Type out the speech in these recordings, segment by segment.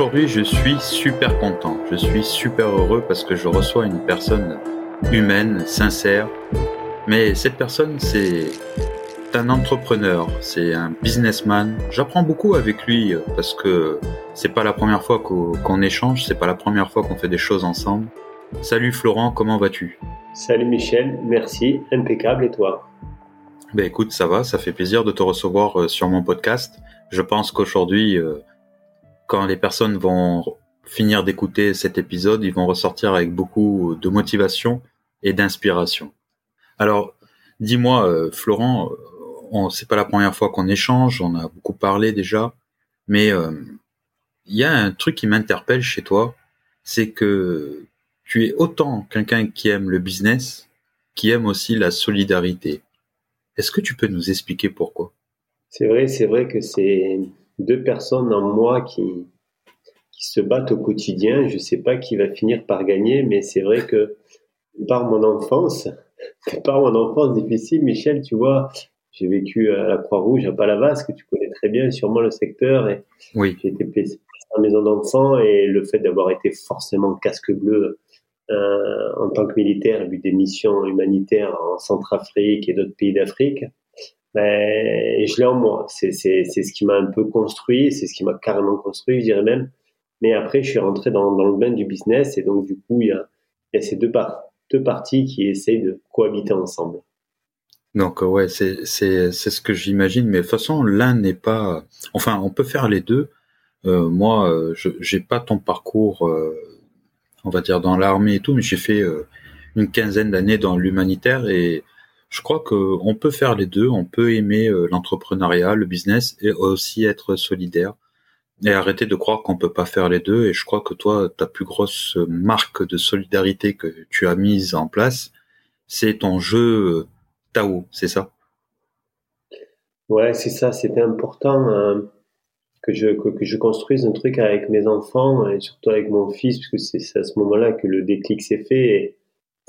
Aujourd'hui, je suis super content, je suis super heureux parce que je reçois une personne humaine, sincère. Mais cette personne, c'est un entrepreneur, c'est un businessman. J'apprends beaucoup avec lui parce que c'est pas la première fois qu'on échange, c'est pas la première fois qu'on fait des choses ensemble. Salut Florent, comment vas-tu? Salut Michel, merci, impeccable et toi? Ben écoute, ça va, ça fait plaisir de te recevoir euh, sur mon podcast. Je pense qu'aujourd'hui, euh, quand les personnes vont finir d'écouter cet épisode, ils vont ressortir avec beaucoup de motivation et d'inspiration. Alors, dis-moi, euh, Florent, c'est pas la première fois qu'on échange, on a beaucoup parlé déjà, mais il y a un truc qui m'interpelle chez toi, c'est que tu es autant quelqu'un qui aime le business, qui aime aussi la solidarité. Est-ce que tu peux nous expliquer pourquoi? C'est vrai, c'est vrai que c'est deux personnes en moi qui, qui se battent au quotidien. Je ne sais pas qui va finir par gagner, mais c'est vrai que par mon enfance, par mon enfance difficile, Michel, tu vois, j'ai vécu à la Croix-Rouge, à Palavas, que tu connais très bien, sûrement le secteur. Et oui. J'ai été placé en maison d'enfants et le fait d'avoir été forcément casque bleu euh, en tant que militaire, vu des missions humanitaires en Centrafrique et d'autres pays d'Afrique, ben, je l'ai en moi. C'est, c'est, c'est ce qui m'a un peu construit, c'est ce qui m'a carrément construit, je dirais même. Mais après, je suis rentré dans, dans le bain du business et donc, du coup, il y a, il y a ces deux, par, deux parties qui essayent de cohabiter ensemble. Donc, ouais, c'est, c'est, c'est ce que j'imagine, mais de toute façon, l'un n'est pas. Enfin, on peut faire les deux. Euh, moi, je j'ai pas ton parcours euh, on va dire dans l'armée et tout, mais j'ai fait euh, une quinzaine d'années dans l'humanitaire et je crois qu'on peut faire les deux. On peut aimer euh, l'entrepreneuriat, le business et aussi être solidaire et arrêter de croire qu'on peut pas faire les deux. Et je crois que toi, ta plus grosse marque de solidarité que tu as mise en place, c'est ton jeu euh, Tao, c'est ça? Ouais, c'est ça. C'était important. Hein que je, que, je construise un truc avec mes enfants et surtout avec mon fils, puisque c'est à ce moment-là que le déclic s'est fait.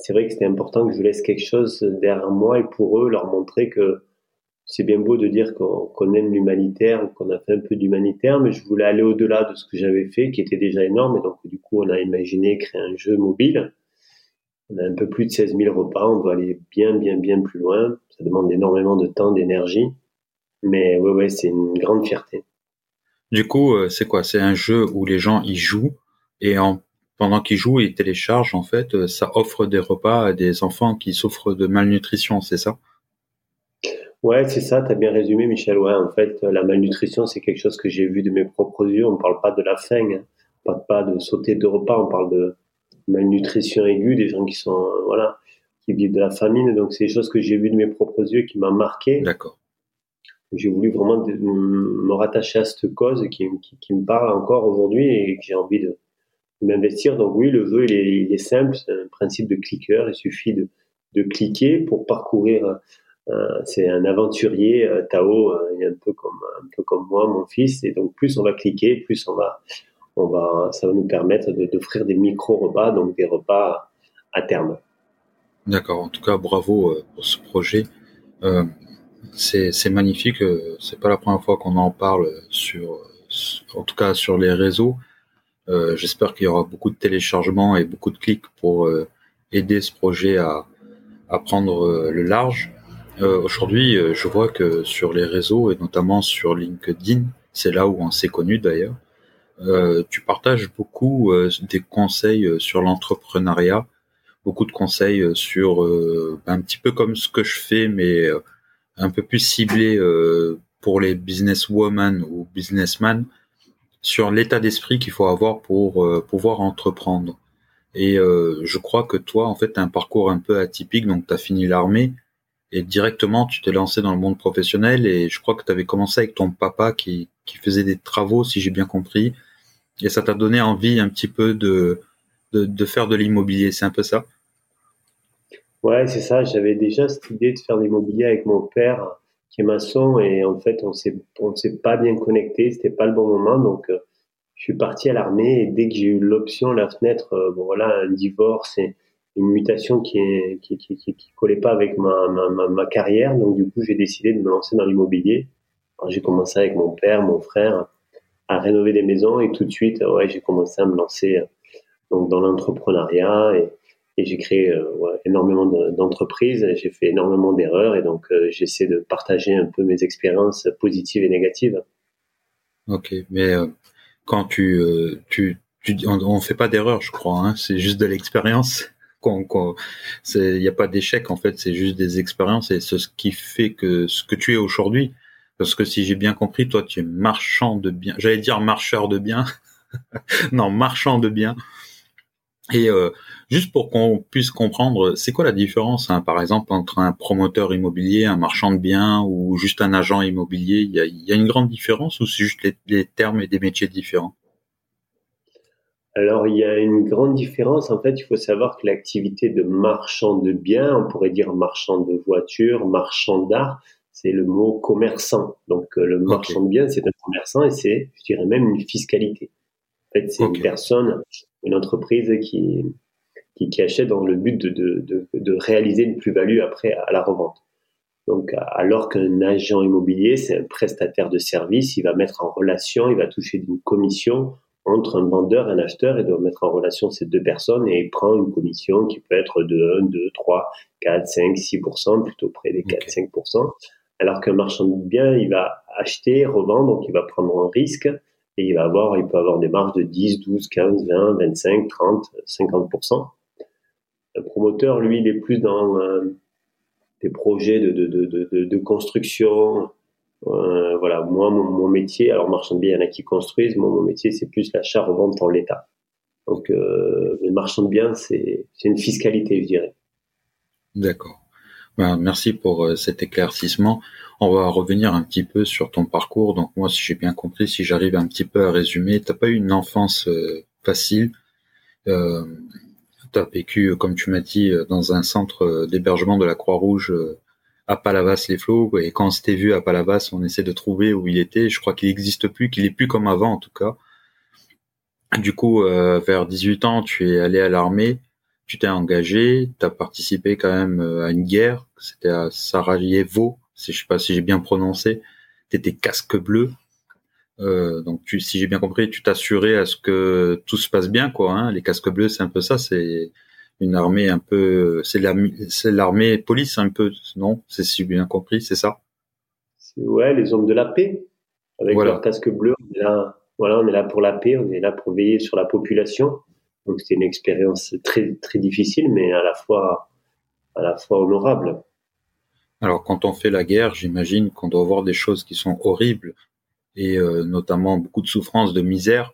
C'est vrai que c'était important que je laisse quelque chose derrière moi et pour eux, leur montrer que c'est bien beau de dire qu'on aime l'humanitaire, qu'on a fait un peu d'humanitaire, mais je voulais aller au-delà de ce que j'avais fait, qui était déjà énorme. Et donc, du coup, on a imaginé créer un jeu mobile. On a un peu plus de 16 000 repas. On doit aller bien, bien, bien plus loin. Ça demande énormément de temps, d'énergie. Mais ouais, ouais, c'est une grande fierté. Du coup, euh, c'est quoi? C'est un jeu où les gens y jouent et en, pendant qu'ils jouent, ils téléchargent. En fait, euh, ça offre des repas à des enfants qui souffrent de malnutrition, c'est ça? Ouais, c'est ça. T'as bien résumé, Michel. Ouais, en fait, la malnutrition, c'est quelque chose que j'ai vu de mes propres yeux. On parle pas de la faim, hein. on parle pas de sauter de repas. On parle de malnutrition aiguë, des gens qui sont euh, voilà, qui vivent de la famine. Donc, c'est des choses que j'ai vues de mes propres yeux qui m'ont marqué. D'accord j'ai voulu vraiment me rattacher à cette cause qui, qui, me parle encore aujourd'hui et que j'ai envie de, m'investir. Donc oui, le jeu, il est, simple, c'est un principe de cliqueur. Il suffit de, de cliquer pour parcourir. Euh, c'est un aventurier, euh, Tao, euh, un peu comme un peu comme moi, mon fils. Et donc plus on va cliquer, plus on va, on va, ça va nous permettre d'offrir des micro repas, donc des repas à terme. D'accord. En tout cas, bravo euh, pour ce projet. Euh, c'est magnifique. Euh, c'est pas la première fois qu'on en parle sur, en tout cas sur les réseaux. Euh, j'espère qu'il y aura beaucoup de téléchargements et beaucoup de clics pour euh, aider ce projet à, à prendre le large. Aujourd'hui, je vois que sur les réseaux et notamment sur LinkedIn, c'est là où on s'est connu d'ailleurs. tu partages beaucoup des conseils sur l'entrepreneuriat, beaucoup de conseils sur un petit peu comme ce que je fais, mais un peu plus ciblé euh, pour les businesswomen ou businessmen sur l'état d'esprit qu'il faut avoir pour euh, pouvoir entreprendre. Et euh, je crois que toi, en fait, tu as un parcours un peu atypique, donc tu as fini l'armée et directement tu t'es lancé dans le monde professionnel et je crois que tu avais commencé avec ton papa qui, qui faisait des travaux, si j'ai bien compris, et ça t'a donné envie un petit peu de, de, de faire de l'immobilier, c'est un peu ça? Ouais, c'est ça. J'avais déjà cette idée de faire de l'immobilier avec mon père, qui est maçon, et en fait, on s'est, on s'est pas bien connecté. C'était pas le bon moment, donc euh, je suis parti à l'armée. Et dès que j'ai eu l'option, la fenêtre, euh, bon voilà, un divorce et une mutation qui est, qui, qui, qui, qui collait pas avec ma, ma, ma, carrière. Donc du coup, j'ai décidé de me lancer dans l'immobilier j'ai commencé avec mon père, mon frère, à rénover des maisons et tout de suite, ouais, j'ai commencé à me lancer donc dans l'entrepreneuriat et, j'ai créé énormément d'entreprises, j'ai fait énormément d'erreurs et donc j'essaie de partager un peu mes expériences positives et négatives. Ok, mais quand tu, tu, tu on, on fait pas d'erreur, je crois, hein, c'est juste de l'expérience il n'y a pas d'échec en fait, c'est juste des expériences et c'est ce qui fait que ce que tu es aujourd'hui. Parce que si j'ai bien compris, toi tu es marchand de biens. J'allais dire marcheur de biens. non, marchand de biens. Et euh, juste pour qu'on puisse comprendre, c'est quoi la différence, hein, par exemple, entre un promoteur immobilier, un marchand de biens ou juste un agent immobilier? Il y a, une grande différence ou c'est juste les termes et des métiers différents? Alors, il y a une grande différence. En fait, il faut savoir que l'activité de marchand de biens, on pourrait dire marchand de voitures, marchand d'art, c'est le mot commerçant. Donc, euh, le marchand de biens, c'est un commerçant et c'est, je dirais même, une fiscalité. En fait, c'est une personne, une entreprise qui, qui, qui, achète dans le but de, de, de, réaliser une plus-value après à la revente. Donc, alors qu'un agent immobilier, c'est un prestataire de service, il va mettre en relation, il va toucher d'une commission entre un vendeur et un acheteur et doit mettre en relation ces deux personnes et il prend une commission qui peut être de 1, 2, 3, 4, 5, 6%, plutôt près des 4, 5%. Alors qu'un marchand de biens, il va acheter, revendre, donc il va prendre un risque il va avoir, il peut avoir des marges de 10, 12, 15, 20, 25, 30, 50%. Le promoteur, lui, il est plus dans euh, des projets de, de, de construction, euh, voilà, moi, mon, métier, alors marchand de biens, il y en a qui construisent, moi, mon métier, c'est plus l'achat-revente en l'état. Donc, euh, le marchand de biens, c'est une fiscalité, je dirais. D'accord. Ben, merci pour euh, cet éclaircissement. On va revenir un petit peu sur ton parcours. Donc, moi, si j'ai bien compris, si j'arrive un petit peu à résumer, t'as pas eu une enfance euh, facile. Euh, tu as vécu, comme tu m'as dit, dans un centre d'hébergement de la Croix-Rouge à Palavas-les-Flots. Et quand on s'était vu à Palavas, on essaie de trouver où il était. Je crois qu'il n'existe plus, qu'il est plus comme avant en tout cas. Du coup, euh, vers 18 ans, tu es allé à l'armée, tu t'es engagé, tu as participé quand même euh, à une guerre, c'était à Sarajevo, si je sais pas si j'ai bien prononcé. Tu étais casque bleu. Euh, donc, tu, si j'ai bien compris, tu t'assurais à ce que tout se passe bien, quoi. Hein. Les casques bleus, c'est un peu ça. C'est une armée un peu, c'est l'armée police un peu, non? C'est si bien compris, c'est ça? Ouais, les hommes de la paix, avec leur casque bleu. On est là, voilà, on est là pour la paix, on est là pour veiller sur la population. Donc c'était une expérience très très difficile, mais à la fois à la fois honorable. Alors quand on fait la guerre, j'imagine qu'on doit voir des choses qui sont horribles et euh, notamment beaucoup de souffrance, de misère.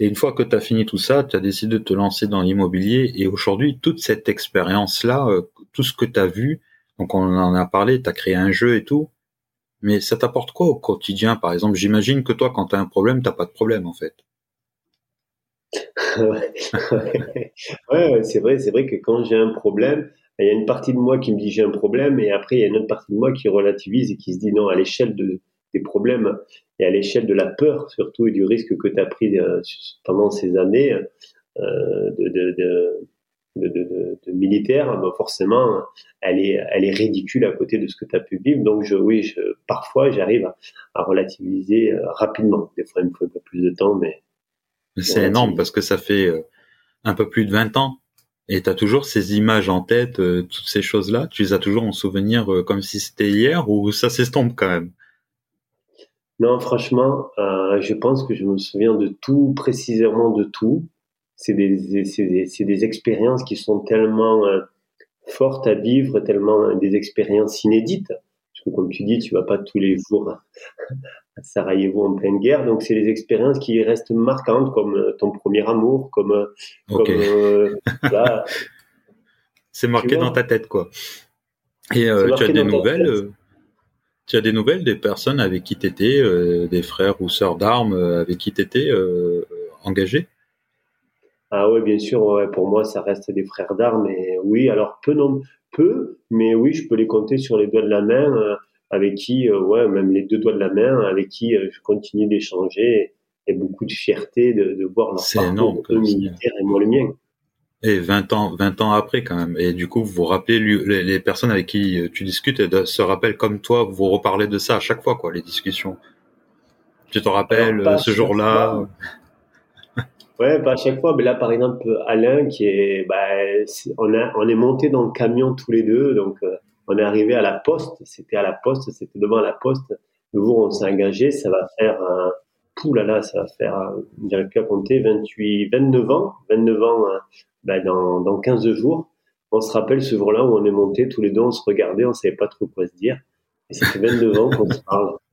Et une fois que tu as fini tout ça, tu as décidé de te lancer dans l'immobilier. Et aujourd'hui, toute cette expérience-là, euh, tout ce que tu as vu, donc on en a parlé, tu as créé un jeu et tout, mais ça t'apporte quoi au quotidien? Par exemple, j'imagine que toi, quand tu as un problème, t'as pas de problème en fait. Ouais, c'est vrai, c'est vrai que quand j'ai un problème, il y a une partie de moi qui me dit j'ai un problème, et après il y a une autre partie de moi qui relativise et qui se dit non, à l'échelle de, des problèmes et à l'échelle de la peur surtout et du risque que tu as pris euh, pendant ces années euh, de, militaire, ben forcément, elle est, ridicule à côté de ce que tu as pu vivre. Donc, je, oui, parfois, j'arrive à, à, relativiser euh, rapidement. Des fois, il me faut un peu plus de temps, mais. C'est énorme parce que ça fait un peu plus de 20 ans et tu as toujours ces images en tête, toutes ces choses-là. Tu les as toujours en souvenir comme si c'était hier ou ça s'estompe quand même? Non, franchement, euh, je pense que je me souviens de tout, précisément de tout. C'est des, des, des, expériences qui sont tellement euh, fortes à vivre, tellement euh, des expériences inédites. Parce que comme tu dis, tu vas pas tous les jours à Sarajevo en pleine guerre, donc c'est des expériences qui restent marquantes, comme euh, ton premier amour, comme, comme c'est marqué dans ta tête, quoi. Et tu as des nouvelles tu as des nouvelles des personnes avec qui tu étais, euh, des frères ou sœurs d'armes euh, avec qui tu étais euh, engagé? Ah oui, bien sûr, pour moi, ça reste des frères d'armes. Et oui, alors peu, non, peu, mais oui, je peux les compter sur les doigts de la main, avec qui, ouais, même les deux doigts de la main, avec qui je continue d'échanger et beaucoup de fierté de, de voir leur parcours énorme, militaire et moi le mien. Et 20 ans, 20 ans après quand même. Et du coup, vous vous rappelez les, les personnes avec qui tu discutes et se rappellent comme toi, vous reparlez de ça à chaque fois, quoi, les discussions. Tu te rappelles ce jour-là Ouais, pas à chaque fois. Mais là, par exemple, Alain, qui est, bah, on, a, on est monté dans le camion tous les deux. Donc, euh, on est arrivé à la poste. C'était à la poste, c'était devant la poste. Le jour où on s'est engagé, ça va faire un. Pouh là là, ça va faire, dirais plus à compter, 28, 29 ans. 29 ans euh, bah, dans, dans 15 jours. On se rappelle ce jour-là où on est monté tous les deux, on se regardait, on savait pas trop quoi se dire. Et ça fait 29 ans qu'on se parle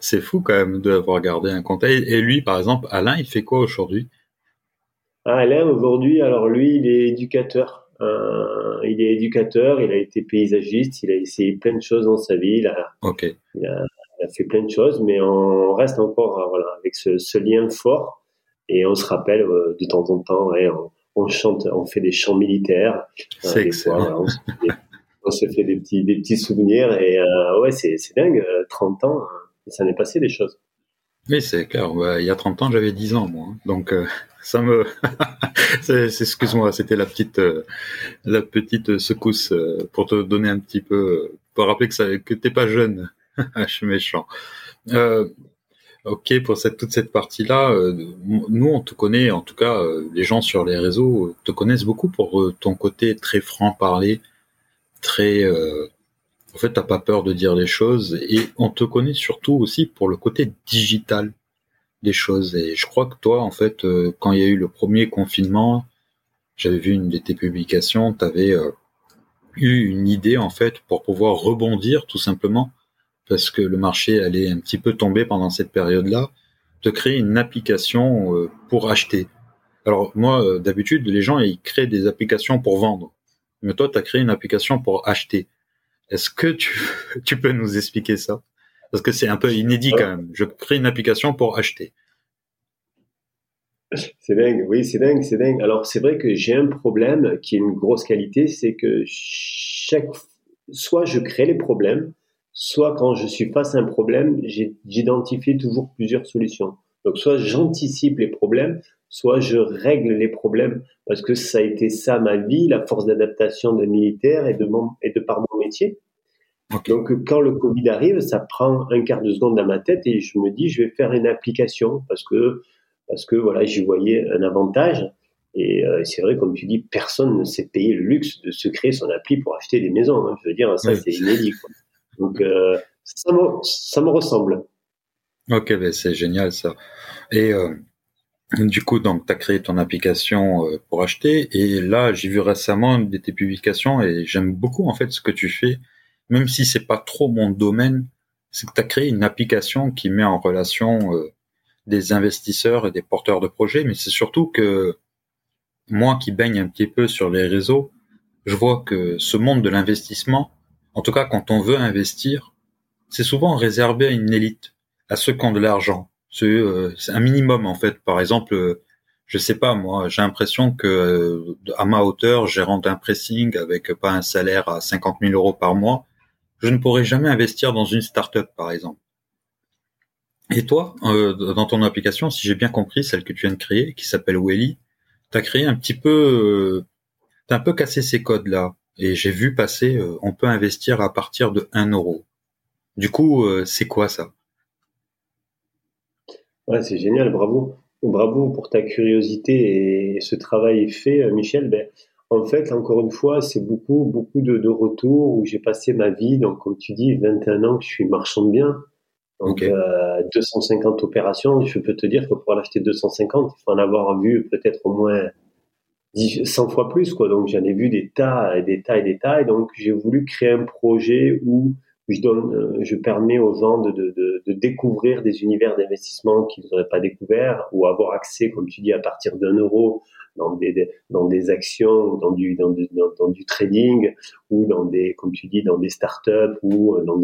c'est fou quand même d'avoir gardé un contact. Et lui, par exemple, Alain, il fait quoi aujourd'hui? Ah, Alain, aujourd'hui, alors lui, il est éducateur. Euh, il est éducateur, il a été paysagiste, il a essayé plein de choses dans sa vie. Il a, il a, fait plein de choses, mais on reste encore euh, voilà, avec ce, lien fort. Et on se rappelle euh, de temps en temps, on, chante, on fait des chants militaires. C'est excellent. on, se fait des, petits, des petits souvenirs. Et ouais, c'est dingue, 30 ans. Hein ça n'est passé des choses. Oui, c'est clair. il y a 30 ans, j'avais 10 ans, moi. Hein. Donc, ça me... Excuse-moi, c'était la petite, euh, petite secousse euh, pour te donner un petit peu... pour rappeler que, ça, que t'es pas jeune. Je suis méchant. ok, pour cette, toute cette partie-là, nous, on te connaît, en tout cas, les gens sur les réseaux te connaissent beaucoup pour ton côté très franc-parler, très en fait, t'as pas peur de dire les choses et on te connaît surtout aussi pour le côté digital des choses. Et je crois que toi, en fait, euh, quand il y a eu le premier confinement, j'avais vu une de tes publications, tu avais euh, eu une idée en fait pour pouvoir rebondir tout simplement parce que le marché allait un petit peu tomber pendant cette période-là, de créer une application euh, pour acheter. Alors moi, d'habitude, les gens ils créent des applications pour vendre, mais toi, tu as créé une application pour acheter. Est-ce que tu, tu peux nous expliquer ça? Parce que c'est un peu inédit quand même. Je crée une application pour acheter. C'est dingue, oui, c'est dingue, c'est dingue. Alors, c'est vrai que j'ai un problème qui est une grosse qualité, c'est que chaque, soit je crée les problèmes, soit quand je suis face à un problème, j'identifie toujours plusieurs solutions. Donc, soit j'anticipe les problèmes, soit je règle les problèmes parce que ça a été ça ma vie, la force d'adaptation de militaire et de, mon, et de par mon métier. Donc quand le Covid arrive, ça prend un quart de seconde dans ma tête et je me dis je vais faire une application parce que parce que voilà j'y voyais un avantage et euh, c'est vrai comme tu dis personne ne s'est payé le luxe de se créer son appli pour acheter des maisons. Hein. Je veux dire ça c'est inédit. Donc euh, ça me ça me ressemble. Ok ben c'est génial ça et euh, du coup, donc, tu as créé ton application euh, pour acheter. Et là, j'ai vu récemment une de tes publications et j'aime beaucoup, en fait, ce que tu fais. Même si c'est pas trop mon domaine, c'est que tu as créé une application qui met en relation euh, des investisseurs et des porteurs de projets. Mais c'est surtout que moi qui baigne un petit peu sur les réseaux, je vois que ce monde de l'investissement, en tout cas quand on veut investir, c'est souvent réservé à une élite, à ceux qui ont de l'argent euh, c'est un minimum en fait. Par exemple, euh, je sais pas moi, j'ai l'impression que euh, à ma hauteur, gérant un pressing avec pas un salaire à 50 000 euros par mois, je ne pourrais jamais investir dans une start-up par exemple. Et toi, dans ton application, si j'ai bien compris, celle que tu viens de créer, qui s'appelle Welly, tu as créé un petit peu, t'as un peu cassé ces codes-là. Et j'ai vu passer, on peut investir à partir de 1 euro. Du coup, c'est quoi ça? Ouais, c'est génial, bravo. Bravo pour ta curiosité et ce travail fait, euh, Michel. Ben, en fait, encore une fois, c'est beaucoup, beaucoup de, de retours où j'ai passé ma vie. Donc, comme tu dis, 21 ans que je suis marchand de biens. Donc, 250 euh, opérations. Je peux te dire que pour en acheter 250, il faut en avoir vu peut-être au moins 100 fois plus, quoi. Donc, j'en ai vu des tas et des tas et des tas. Et donc, j'ai voulu créer un projet où je donne, euh, je permets aux gens de, de, de, de découvrir des univers d'investissement qu'ils n'auraient pas découvert ou avoir accès, comme tu dis, à partir d'un euro dans des, dans des actions, dans du, dans, du, dans, du trading ou dans des, comme tu dis, dans des startups ou euh, dans,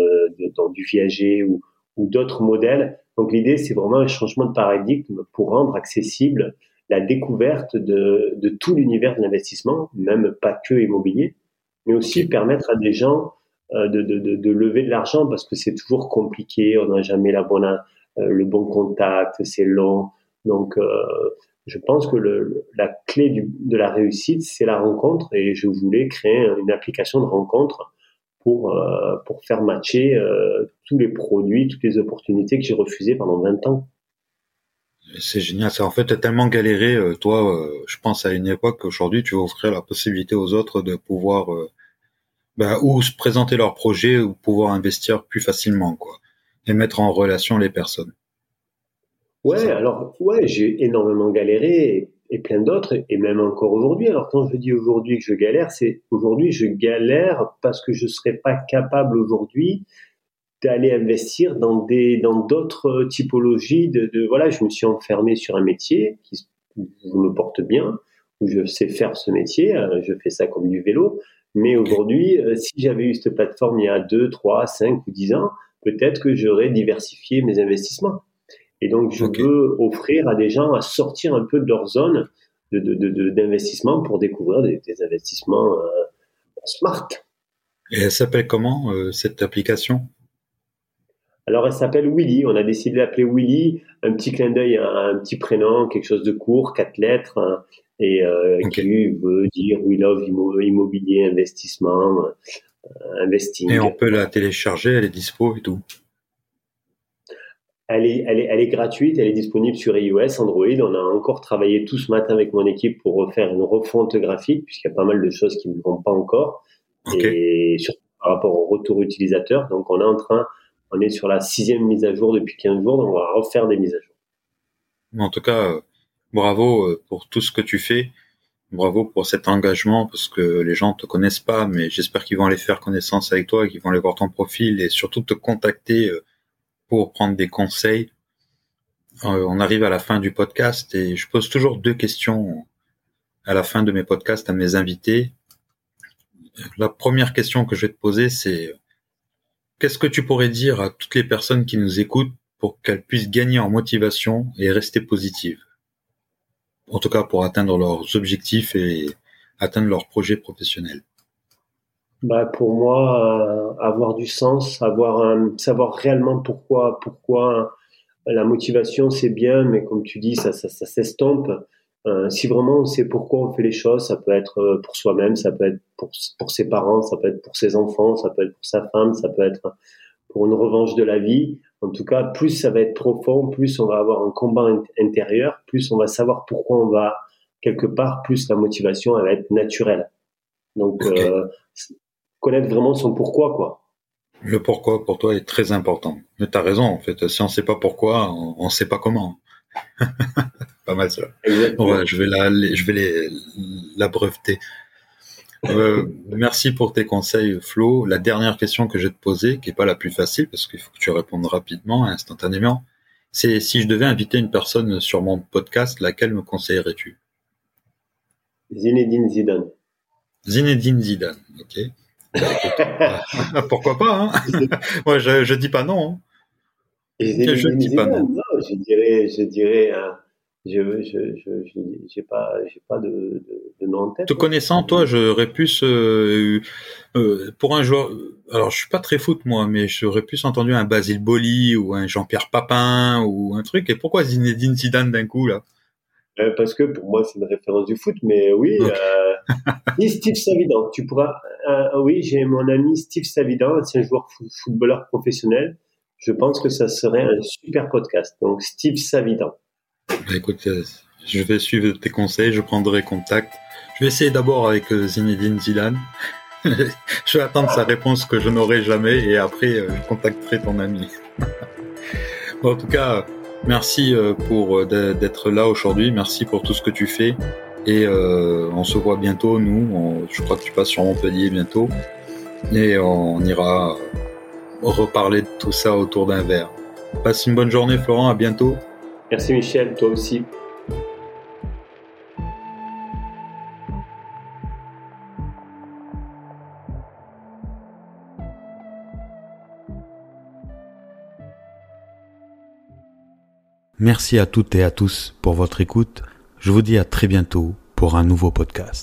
dans du viager ou, ou d'autres modèles. Donc l'idée, c'est vraiment un changement de paradigme pour rendre accessible la découverte de, de tout l'univers de l'investissement, même pas que immobilier, mais aussi permettre à des gens euh, de, de, de, lever de l'argent parce que c'est toujours compliqué, on n'a jamais la bonne, euh, le bon contact, c'est long. Donc, euh, je pense que le, la clé du, de la réussite, c'est la rencontre et je voulais créer une application de rencontre pour, euh, pour faire matcher euh, tous les produits, toutes les opportunités que j'ai refusées pendant 20 ans. C'est génial. Ça, en fait, tu as tellement galéré. Euh, toi, je pense à une époque, aujourd'hui, tu veux offrir la possibilité aux autres de pouvoir bah, ou se présenter leur projet ou pouvoir investir plus facilement, quoi, et mettre en relation les personnes. Ouais, alors ouais, j'ai énormément galéré et, plein d'autres, et même encore aujourd'hui. Alors quand je dis aujourd'hui que je galère, c'est aujourd'hui je galère parce que je serais pas capable aujourd'hui d'aller investir dans des dans d'autres typologies de, de, voilà, je me suis enfermé sur un métier qui me porte bien, où je sais faire ce métier, euh, je fais ça comme du vélo. Mais aujourd'hui, euh, si j'avais eu cette plateforme il y a 2, 3, 5 ou 10 ans, peut-être que j'aurais diversifié mes investissements. Et donc, je veux offrir à des gens à sortir un peu de leur zone d'investissement de, de, pour découvrir des, des investissements euh, smart. Et elle s'appelle comment, euh, cette application? Alors, elle s'appelle Willy. On a décidé d'appeler Willy. Un petit clin d'œil à un petit prénom, quelque chose de court, quatre lettres, hein, et euh, qui veut dire We love immobilier, investissement, euh, investing. Et on peut la télécharger, elle est dispo et tout. Elle est, elle, est, elle est gratuite, elle est disponible sur iOS, Android. On a encore travaillé tout ce matin avec mon équipe pour refaire une refonte graphique, puisqu'il y a pas mal de choses qui ne vont pas encore. Et surtout par rapport au retour utilisateur. Donc, on est en train, on est sur la sixième mise à jour depuis 15 jours, donc on va refaire des mises à jour. En tout cas, bravo euh, pour tout ce que tu fais. Bravo pour cet engagement parce que les gens te connaissent pas, mais j'espère qu'ils vont aller faire connaissance avec toi, qu'ils vont aller voir ton profil et surtout te contacter euh, pour prendre des conseils. Euh, on arrive à la fin du podcast et je pose toujours deux questions à la fin de mes podcasts à mes invités. La première question que je vais te poser, c'est qu'est-ce que tu pourrais dire à toutes les personnes qui nous écoutent pour qu'elles puissent gagner en motivation et rester positives? En tout cas, pour atteindre leurs objectifs et atteindre leurs projets professionnels bah pour moi, euh, avoir du sens, avoir un, savoir réellement pourquoi, pourquoi la motivation c'est bien, mais comme tu dis, ça, ça, ça s'estompe. Euh, si vraiment on sait pourquoi on fait les choses, ça peut être euh, pour soi-même, ça peut être pour, pour ses parents, ça peut être pour ses enfants, ça peut être pour sa femme, ça peut être pour une revanche de la vie. En tout cas, plus ça va être profond, plus on va avoir un combat intérieur, plus on va savoir pourquoi on va quelque part, plus la motivation elle va être naturelle. Donc, euh, connaître vraiment son pourquoi, quoi. Le pourquoi pour toi est très important. Mais t'as raison, en fait. Si on sait pas pourquoi, on, ne sait pas comment. pas mal ça. je vais la, je vais les, la breveter. Euh, merci pour tes conseils, Flo. La dernière question que je vais te poser, qui est pas la plus facile, parce qu'il faut que tu répondes rapidement, instantanément, c'est si je devais inviter une personne sur mon podcast, laquelle me conseillerais-tu? Zinedine Zidane. Zinedine Zidane, ok. Pourquoi pas hein Moi, je, je dis pas non. Hein. je dis pas non. Je dirais, je dirais, hein, je, j'ai pas, j'ai pas de, de, nom en tête. Te connaissant, toi, j'aurais pu euh, euh, pour un joueur. Alors, je suis pas très foot moi, mais j'aurais plus entendu un Basile Boli ou un Jean-Pierre Papin ou un truc. Et pourquoi Zinedine Zidane d'un coup là? Euh, Parce que pour moi, c'est une référence du foot, mais oui. ni Steve Savidan. Tu pourras. Euh, oui, j'ai mon ami Steve Savidan, ancien joueur footballeur professionnel. Je pense que ça serait un super podcast. Donc Steve Savidan. Bah, écoute, euh, je vais suivre tes conseils, je prendrai contact. Je vais essayer d'abord avec euh, Zinedine Zidane. je vais attendre sa réponse que je n'aurai jamais et après je contacterai ton ami. en tout cas, merci pour d'être là aujourd'hui. Merci pour tout ce que tu fais. Et euh, on se voit bientôt, nous. je crois que tu passes sur Montpellier bientôt. Et on ira reparler de tout ça autour d'un verre. Passe une bonne journée, Florent. À bientôt. Merci, Michel. Toi aussi. Merci à toutes et à tous pour votre écoute je vous dis à très bientôt pour un nouveau podcast.